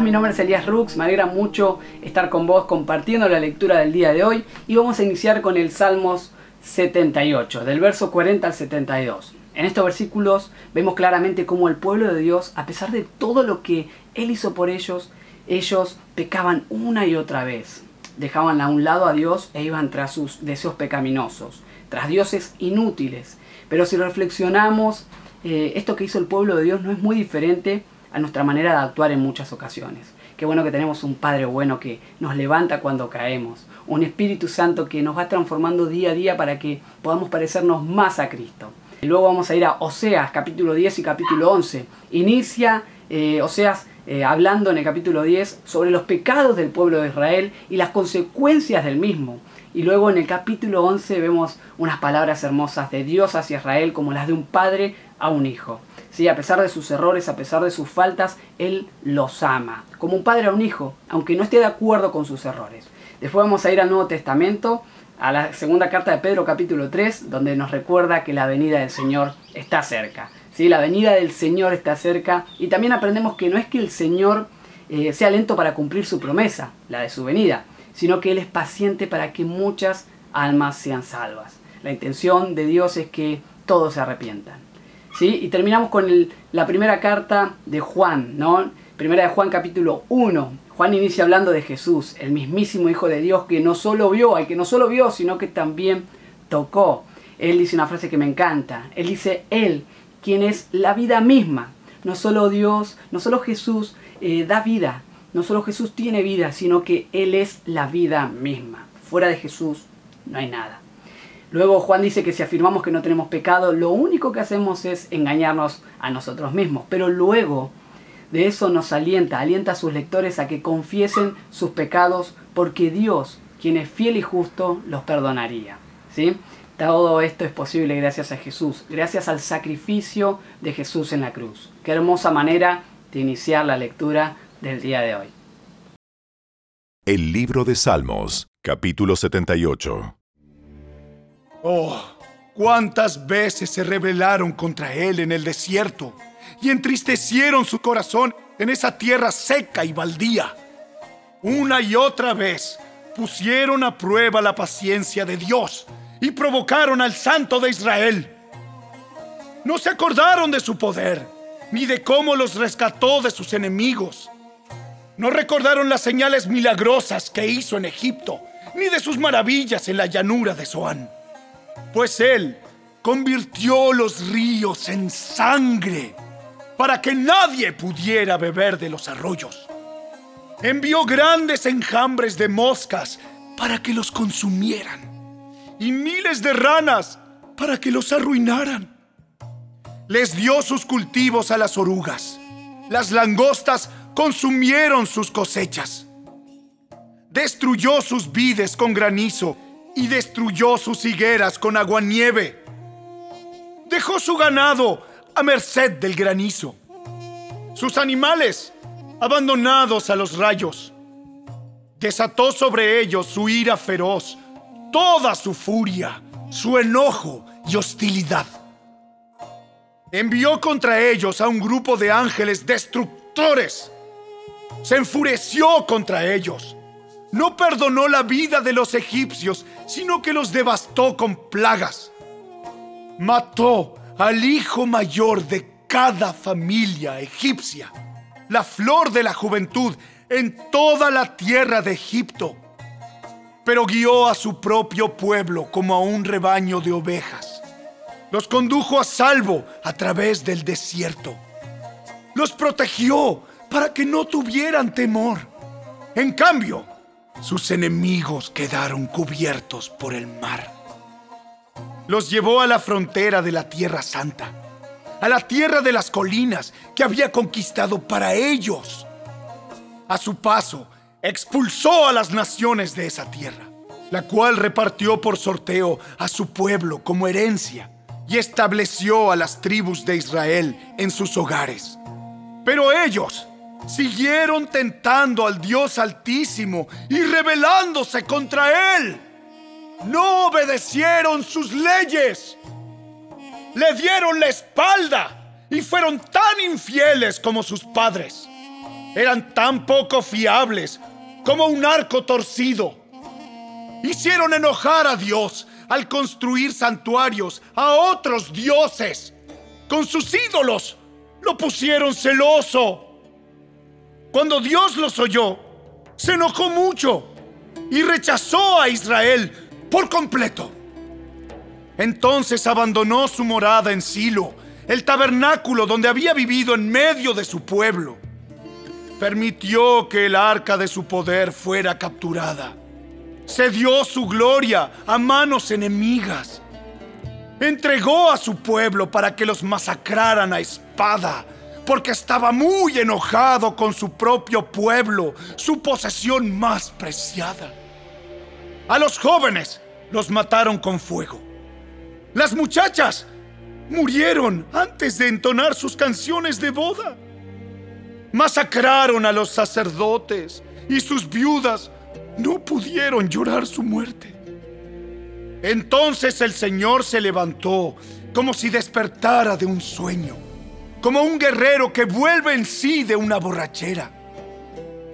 Mi nombre es Elías Rux, me alegra mucho estar con vos compartiendo la lectura del día de hoy y vamos a iniciar con el Salmos 78, del verso 40 al 72. En estos versículos vemos claramente cómo el pueblo de Dios, a pesar de todo lo que Él hizo por ellos, ellos pecaban una y otra vez. Dejaban a un lado a Dios e iban tras sus deseos pecaminosos, tras dioses inútiles. Pero si reflexionamos, eh, esto que hizo el pueblo de Dios no es muy diferente a nuestra manera de actuar en muchas ocasiones. Qué bueno que tenemos un Padre bueno que nos levanta cuando caemos, un Espíritu Santo que nos va transformando día a día para que podamos parecernos más a Cristo. Y luego vamos a ir a Oseas capítulo 10 y capítulo 11. Inicia eh, Oseas eh, hablando en el capítulo 10 sobre los pecados del pueblo de Israel y las consecuencias del mismo. Y luego en el capítulo 11 vemos unas palabras hermosas de Dios hacia Israel como las de un padre a un hijo. Sí, a pesar de sus errores, a pesar de sus faltas, Él los ama, como un padre a un hijo, aunque no esté de acuerdo con sus errores. Después vamos a ir al Nuevo Testamento, a la segunda carta de Pedro capítulo 3, donde nos recuerda que la venida del Señor está cerca. ¿Sí? La venida del Señor está cerca y también aprendemos que no es que el Señor eh, sea lento para cumplir su promesa, la de su venida, sino que Él es paciente para que muchas almas sean salvas. La intención de Dios es que todos se arrepientan. ¿Sí? Y terminamos con la primera carta de Juan, ¿no? Primera de Juan capítulo 1. Juan inicia hablando de Jesús, el mismísimo Hijo de Dios que no solo vio, al que no solo vio, sino que también tocó. Él dice una frase que me encanta. Él dice, Él, quien es la vida misma. No solo Dios, no solo Jesús eh, da vida, no solo Jesús tiene vida, sino que Él es la vida misma. Fuera de Jesús no hay nada. Luego Juan dice que si afirmamos que no tenemos pecado, lo único que hacemos es engañarnos a nosotros mismos. Pero luego de eso nos alienta, alienta a sus lectores a que confiesen sus pecados porque Dios, quien es fiel y justo, los perdonaría. ¿sí? Todo esto es posible gracias a Jesús, gracias al sacrificio de Jesús en la cruz. Qué hermosa manera de iniciar la lectura del día de hoy. El libro de Salmos, capítulo 78. Oh, cuántas veces se rebelaron contra él en el desierto y entristecieron su corazón en esa tierra seca y baldía. Una y otra vez pusieron a prueba la paciencia de Dios y provocaron al Santo de Israel. No se acordaron de su poder, ni de cómo los rescató de sus enemigos. No recordaron las señales milagrosas que hizo en Egipto, ni de sus maravillas en la llanura de Zoán pues Él convirtió los ríos en sangre para que nadie pudiera beber de los arroyos. Envió grandes enjambres de moscas para que los consumieran y miles de ranas para que los arruinaran. Les dio sus cultivos a las orugas. Las langostas consumieron sus cosechas. Destruyó sus vides con granizo y destruyó sus higueras con agua-nieve. Dejó su ganado a merced del granizo, sus animales abandonados a los rayos. Desató sobre ellos su ira feroz, toda su furia, su enojo y hostilidad. Envió contra ellos a un grupo de ángeles destructores. Se enfureció contra ellos no perdonó la vida de los egipcios, sino que los devastó con plagas. Mató al hijo mayor de cada familia egipcia, la flor de la juventud en toda la tierra de Egipto. Pero guió a su propio pueblo como a un rebaño de ovejas. Los condujo a salvo a través del desierto. Los protegió para que no tuvieran temor. En cambio, sus enemigos quedaron cubiertos por el mar. Los llevó a la frontera de la Tierra Santa, a la tierra de las colinas que había conquistado para ellos. A su paso, expulsó a las naciones de esa tierra, la cual repartió por sorteo a su pueblo como herencia y estableció a las tribus de Israel en sus hogares. Pero ellos siguieron tentando al Dios Altísimo y rebelándose contra Él. No obedecieron sus leyes. Le dieron la espalda y fueron tan infieles como sus padres. eran tan poco fiables como un arco torcido. Hicieron enojar a Dios al construir santuarios a otros dioses. Con sus ídolos lo pusieron celoso. Cuando Dios los oyó, se enojó mucho y rechazó a Israel por completo. Entonces abandonó su morada en Silo, el tabernáculo donde había vivido en medio de su pueblo. Permitió que el arca de su poder fuera capturada. Cedió su gloria a manos enemigas. Entregó a su pueblo para que los masacraran a espada, porque estaba muy enojado con su propio pueblo, su posesión más preciada. A los jóvenes los mataron con fuego. Las muchachas murieron antes de entonar sus canciones de boda. Masacraron a los sacerdotes y sus viudas no pudieron llorar su muerte. Entonces el Señor se levantó como si despertara de un sueño, como un guerrero que vuelve en sí de una borrachera.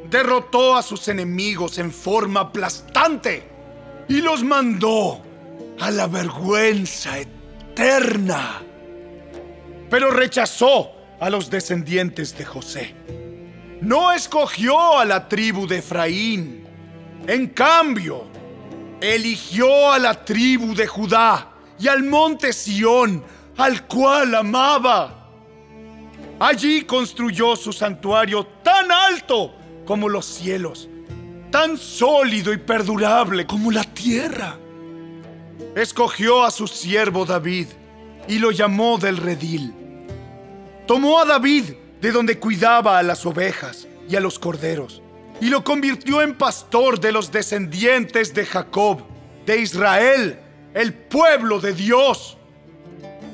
Derrotó a sus enemigos en forma aplastante y los mandó a la vergüenza eterna. Pero rechazó a los descendientes de José. No escogió a la tribu de Efraín. En cambio, eligió a la tribu de Judá y al monte Sión, al cual amaba. Allí construyó su santuario tan alto como los cielos tan sólido y perdurable como la tierra. Escogió a su siervo David y lo llamó del redil. Tomó a David de donde cuidaba a las ovejas y a los corderos y lo convirtió en pastor de los descendientes de Jacob, de Israel, el pueblo de Dios.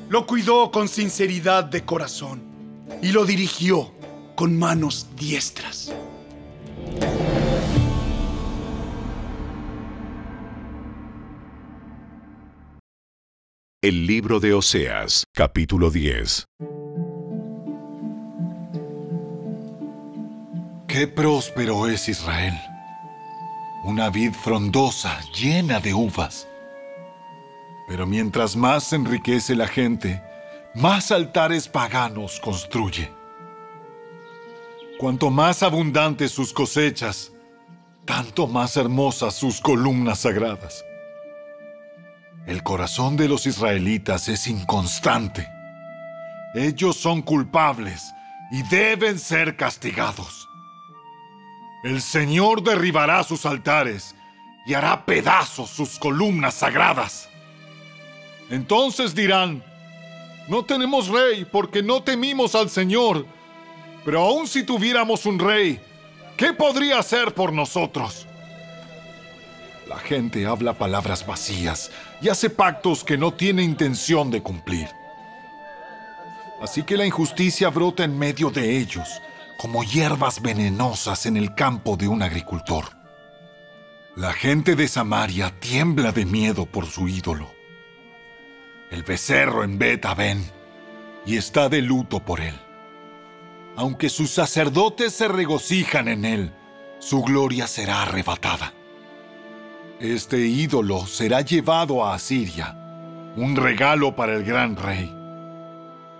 Lo cuidó con sinceridad de corazón y lo dirigió con manos diestras. El libro de Oseas, capítulo 10. Qué próspero es Israel. Una vid frondosa, llena de uvas. Pero mientras más se enriquece la gente, más altares paganos construye. Cuanto más abundantes sus cosechas, tanto más hermosas sus columnas sagradas. El corazón de los israelitas es inconstante. Ellos son culpables y deben ser castigados. El Señor derribará sus altares y hará pedazos sus columnas sagradas. Entonces dirán, no tenemos rey porque no temimos al Señor, pero aun si tuviéramos un rey, ¿qué podría hacer por nosotros? La gente habla palabras vacías y hace pactos que no tiene intención de cumplir. Así que la injusticia brota en medio de ellos, como hierbas venenosas en el campo de un agricultor. La gente de Samaria tiembla de miedo por su ídolo. El becerro en Bet Aben y está de luto por él. Aunque sus sacerdotes se regocijan en él, su gloria será arrebatada. Este ídolo será llevado a Asiria, un regalo para el gran rey.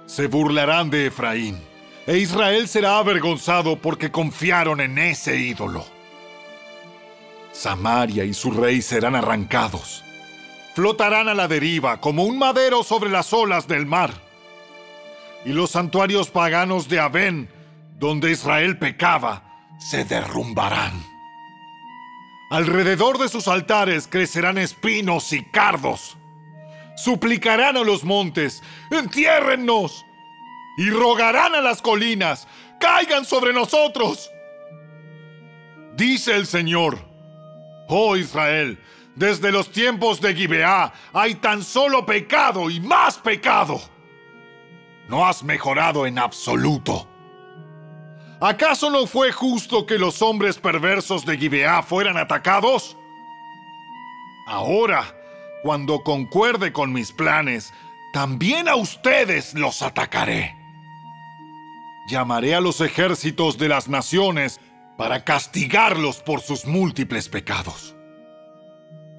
Se burlarán de Efraín, e Israel será avergonzado porque confiaron en ese ídolo. Samaria y su rey serán arrancados. Flotarán a la deriva como un madero sobre las olas del mar. Y los santuarios paganos de Abén, donde Israel pecaba, se derrumbarán. Alrededor de sus altares crecerán espinos y cardos. Suplicarán a los montes, entiérrennos. Y rogarán a las colinas, caigan sobre nosotros. Dice el Señor, oh Israel, desde los tiempos de Gibeá hay tan solo pecado y más pecado. No has mejorado en absoluto. ¿Acaso no fue justo que los hombres perversos de Gibeá fueran atacados? Ahora, cuando concuerde con mis planes, también a ustedes los atacaré. llamaré a los ejércitos de las naciones para castigarlos por sus múltiples pecados.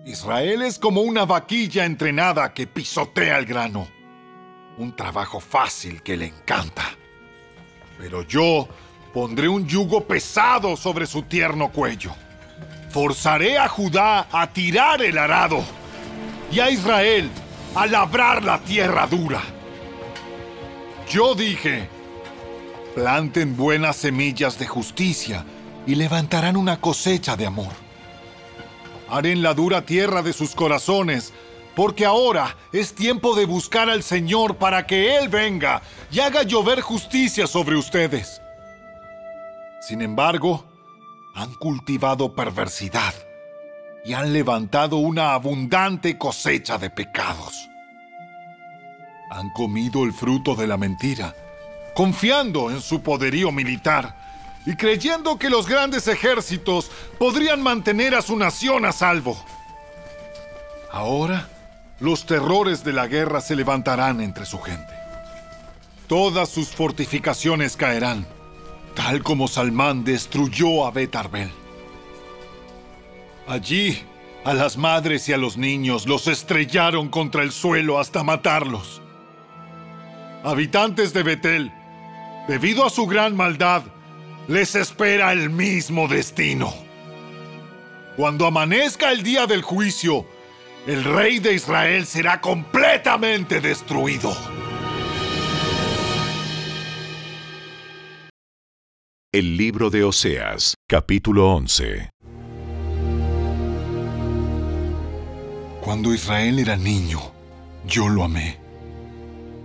Israel es como una vaquilla entrenada que pisotea el grano. Un trabajo fácil que le encanta. Pero yo pondré un yugo pesado sobre su tierno cuello. Forzaré a Judá a tirar el arado y a Israel a labrar la tierra dura. Yo dije, planten buenas semillas de justicia y levantarán una cosecha de amor. Haré en la dura tierra de sus corazones, porque ahora es tiempo de buscar al Señor para que Él venga y haga llover justicia sobre ustedes. Sin embargo, han cultivado perversidad y han levantado una abundante cosecha de pecados. Han comido el fruto de la mentira, confiando en su poderío militar y creyendo que los grandes ejércitos podrían mantener a su nación a salvo. Ahora, los terrores de la guerra se levantarán entre su gente. Todas sus fortificaciones caerán, tal como Salmán destruyó a Bet Arbel. Allí, a las madres y a los niños los estrellaron contra el suelo hasta matarlos. Habitantes de Betel, debido a su gran maldad, les espera el mismo destino. Cuando amanezca el día del juicio, el rey de Israel será completamente destruido. El libro de Oseas, capítulo 11. Cuando Israel era niño, yo lo amé.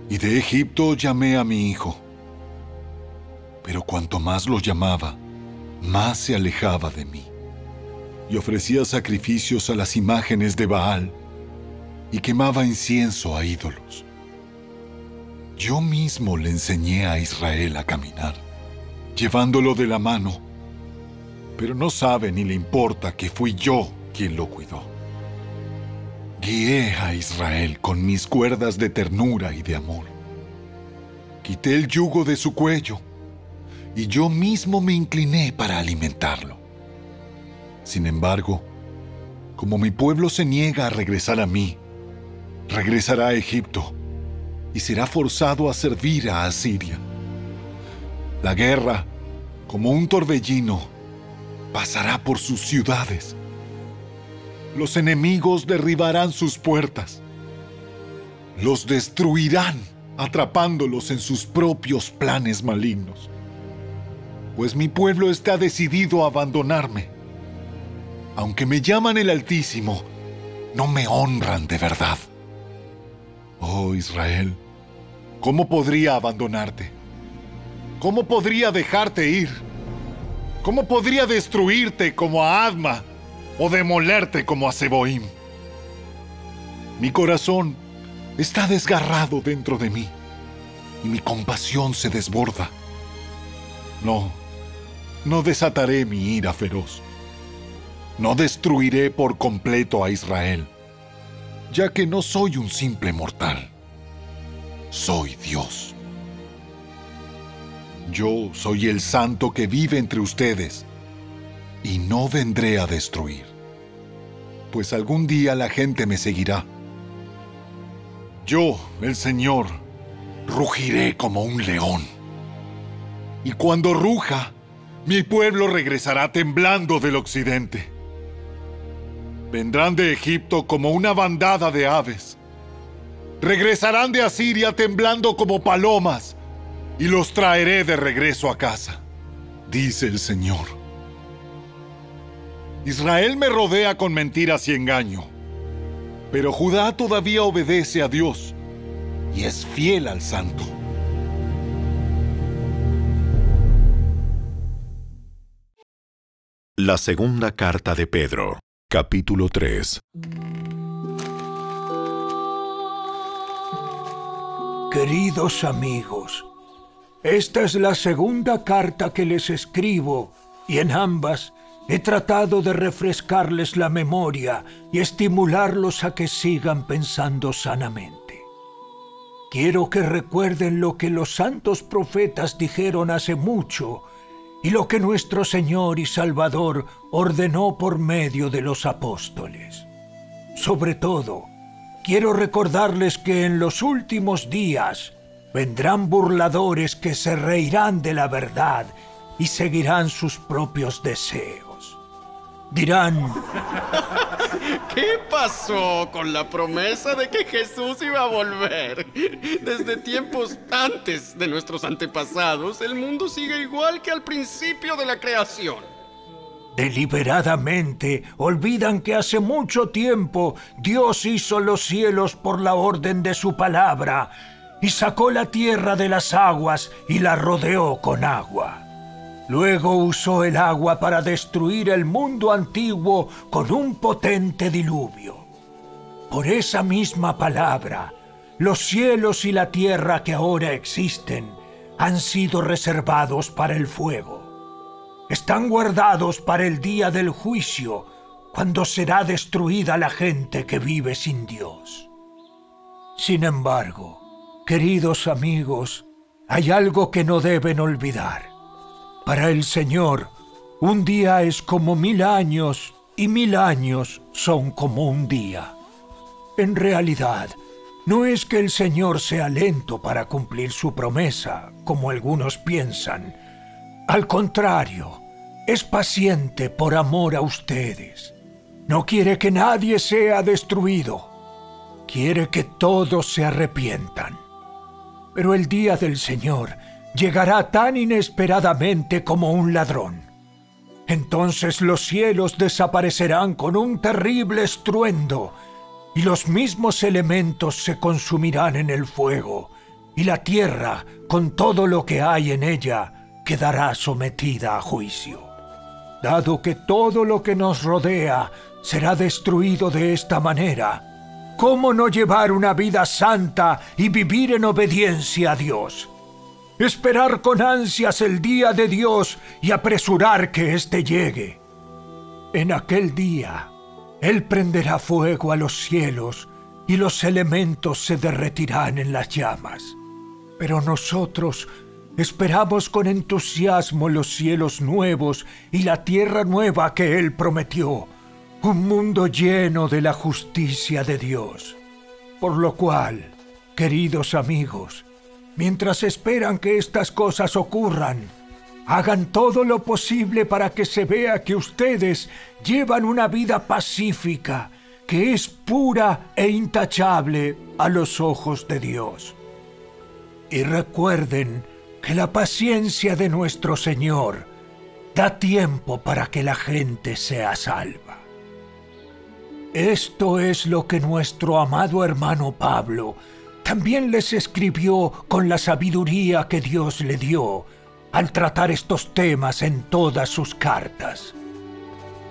Y de Egipto llamé a mi hijo. Pero cuanto más lo llamaba, más se alejaba de mí. Y ofrecía sacrificios a las imágenes de Baal y quemaba incienso a ídolos. Yo mismo le enseñé a Israel a caminar, llevándolo de la mano, pero no sabe ni le importa que fui yo quien lo cuidó. Guié a Israel con mis cuerdas de ternura y de amor. Quité el yugo de su cuello y yo mismo me incliné para alimentarlo. Sin embargo, como mi pueblo se niega a regresar a mí, regresará a Egipto y será forzado a servir a Asiria. La guerra, como un torbellino, pasará por sus ciudades. Los enemigos derribarán sus puertas. Los destruirán atrapándolos en sus propios planes malignos pues mi pueblo está decidido a abandonarme. Aunque me llaman el Altísimo, no me honran de verdad. Oh Israel, ¿cómo podría abandonarte? ¿Cómo podría dejarte ir? ¿Cómo podría destruirte como a Adma o demolerte como a Seboim? Mi corazón está desgarrado dentro de mí y mi compasión se desborda. No, no desataré mi ira feroz. No destruiré por completo a Israel, ya que no soy un simple mortal. Soy Dios. Yo soy el santo que vive entre ustedes, y no vendré a destruir, pues algún día la gente me seguirá. Yo, el Señor, rugiré como un león. Y cuando ruja, mi pueblo regresará temblando del occidente. Vendrán de Egipto como una bandada de aves. Regresarán de Asiria temblando como palomas, y los traeré de regreso a casa, dice el Señor. Israel me rodea con mentiras y engaño, pero Judá todavía obedece a Dios y es fiel al Santo. La segunda carta de Pedro, capítulo 3. Queridos amigos, esta es la segunda carta que les escribo y en ambas he tratado de refrescarles la memoria y estimularlos a que sigan pensando sanamente. quiero que recuerden lo que los santos profetas dijeron hace mucho y lo que nuestro Señor y Salvador ordenó por medio de los apóstoles. Sobre todo, quiero recordarles que en los últimos días vendrán burladores que se reirán de la verdad y seguirán sus propios deseos. Dirán, ¿Qué pasó con la promesa de que Jesús iba a volver? Desde tiempos antes de nuestros antepasados, el mundo sigue igual que al principio de la creación. Deliberadamente olvidan que hace mucho tiempo Dios hizo los cielos por la orden de su palabra y sacó la tierra de las aguas y la rodeó con agua. Luego usó el agua para destruir el mundo antiguo con un potente diluvio. Por esa misma palabra, los cielos y la tierra que ahora existen han sido reservados para el fuego. Están guardados para el día del juicio, cuando será destruida la gente que vive sin Dios. Sin embargo, queridos amigos, hay algo que no deben olvidar. Para el Señor, un día es como mil años y mil años son como un día. En realidad, no es que el Señor sea lento para cumplir su promesa, como algunos piensan. Al contrario, es paciente por amor a ustedes. No quiere que nadie sea destruido. Quiere que todos se arrepientan. Pero el día del Señor llegará tan inesperadamente como un ladrón. Entonces los cielos desaparecerán con un terrible estruendo, y los mismos elementos se consumirán en el fuego, y la tierra, con todo lo que hay en ella, quedará sometida a juicio. Dado que todo lo que nos rodea será destruido de esta manera, ¿cómo no llevar una vida santa y vivir en obediencia a Dios? Esperar con ansias el día de Dios y apresurar que éste llegue. En aquel día, Él prenderá fuego a los cielos y los elementos se derretirán en las llamas. Pero nosotros esperamos con entusiasmo los cielos nuevos y la tierra nueva que Él prometió, un mundo lleno de la justicia de Dios. Por lo cual, queridos amigos, mientras esperan que estas cosas ocurran. Hagan todo lo posible para que se vea que ustedes llevan una vida pacífica, que es pura e intachable a los ojos de Dios. Y recuerden que la paciencia de nuestro Señor da tiempo para que la gente sea salva. Esto es lo que nuestro amado hermano Pablo también les escribió con la sabiduría que Dios le dio al tratar estos temas en todas sus cartas.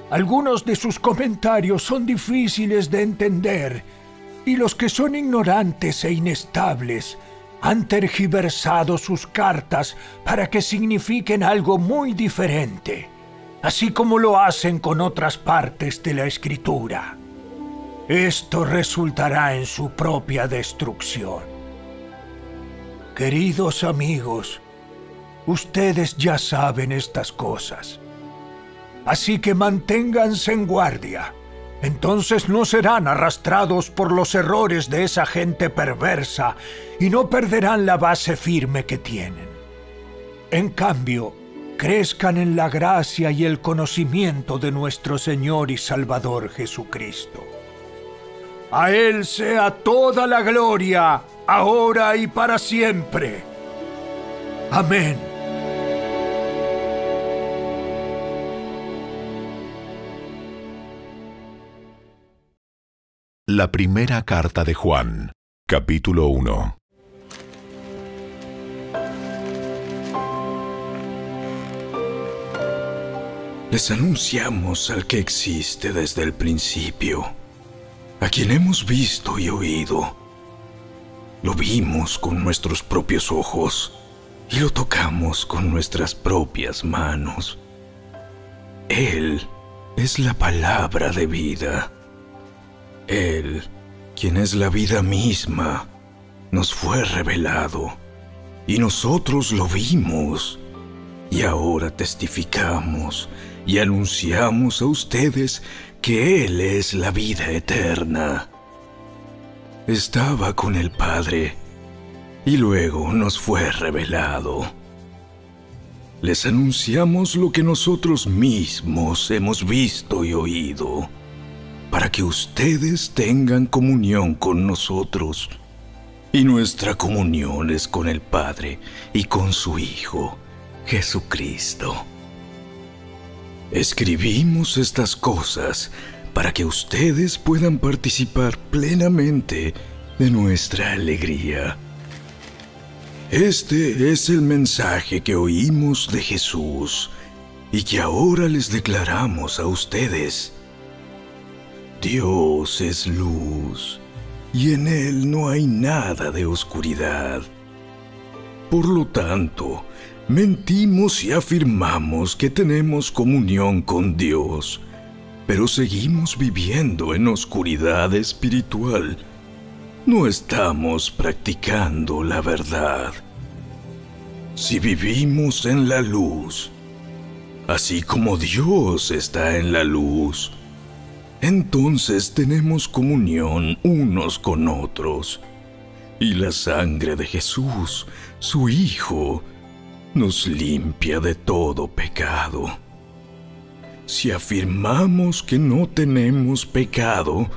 Algunos de sus comentarios son difíciles de entender y los que son ignorantes e inestables han tergiversado sus cartas para que signifiquen algo muy diferente, así como lo hacen con otras partes de la escritura. Esto resultará en su propia destrucción. Queridos amigos, ustedes ya saben estas cosas. Así que manténganse en guardia. Entonces no serán arrastrados por los errores de esa gente perversa y no perderán la base firme que tienen. En cambio, crezcan en la gracia y el conocimiento de nuestro Señor y Salvador Jesucristo. A Él sea toda la gloria, ahora y para siempre. Amén. La primera carta de Juan, capítulo 1. Les anunciamos al que existe desde el principio a quien hemos visto y oído. Lo vimos con nuestros propios ojos y lo tocamos con nuestras propias manos. Él es la palabra de vida. Él, quien es la vida misma, nos fue revelado y nosotros lo vimos. Y ahora testificamos y anunciamos a ustedes que Él es la vida eterna. Estaba con el Padre y luego nos fue revelado. Les anunciamos lo que nosotros mismos hemos visto y oído, para que ustedes tengan comunión con nosotros. Y nuestra comunión es con el Padre y con su Hijo, Jesucristo. Escribimos estas cosas para que ustedes puedan participar plenamente de nuestra alegría. Este es el mensaje que oímos de Jesús y que ahora les declaramos a ustedes. Dios es luz y en Él no hay nada de oscuridad. Por lo tanto, mentimos y afirmamos que tenemos comunión con Dios, pero seguimos viviendo en oscuridad espiritual no estamos practicando la verdad. Si vivimos en la luz, así como Dios está en la luz, entonces tenemos comunión unos con otros. Y la sangre de Jesús, su Hijo, nos limpia de todo pecado. Si afirmamos que no tenemos pecado,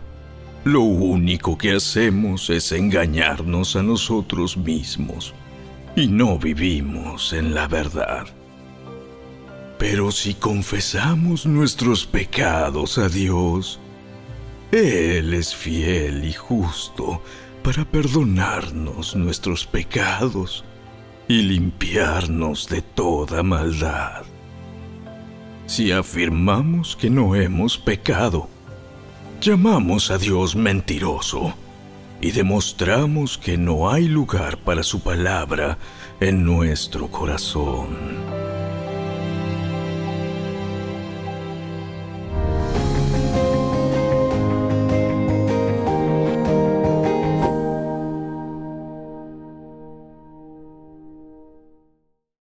lo único que hacemos es engañarnos a nosotros mismos y no vivimos en la verdad. Pero si confesamos nuestros pecados a Dios, Él es fiel y justo para perdonarnos nuestros pecados y limpiarnos de toda maldad. Si afirmamos que no hemos pecado, Llamamos a Dios mentiroso y demostramos que no hay lugar para su palabra en nuestro corazón.